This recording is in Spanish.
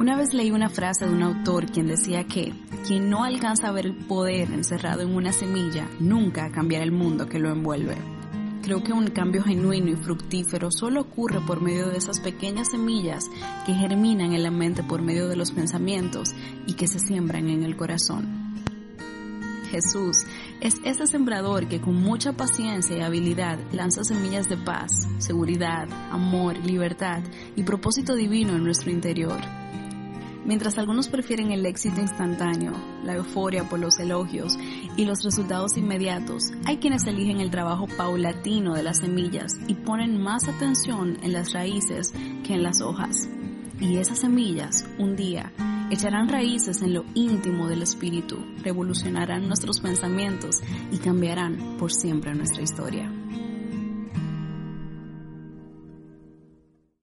Una vez leí una frase de un autor quien decía que quien no alcanza a ver el poder encerrado en una semilla nunca cambiará el mundo que lo envuelve. Creo que un cambio genuino y fructífero solo ocurre por medio de esas pequeñas semillas que germinan en la mente por medio de los pensamientos y que se siembran en el corazón. Jesús es ese sembrador que con mucha paciencia y habilidad lanza semillas de paz, seguridad, amor, libertad y propósito divino en nuestro interior. Mientras algunos prefieren el éxito instantáneo, la euforia por los elogios y los resultados inmediatos, hay quienes eligen el trabajo paulatino de las semillas y ponen más atención en las raíces que en las hojas. Y esas semillas, un día, echarán raíces en lo íntimo del espíritu, revolucionarán nuestros pensamientos y cambiarán por siempre nuestra historia.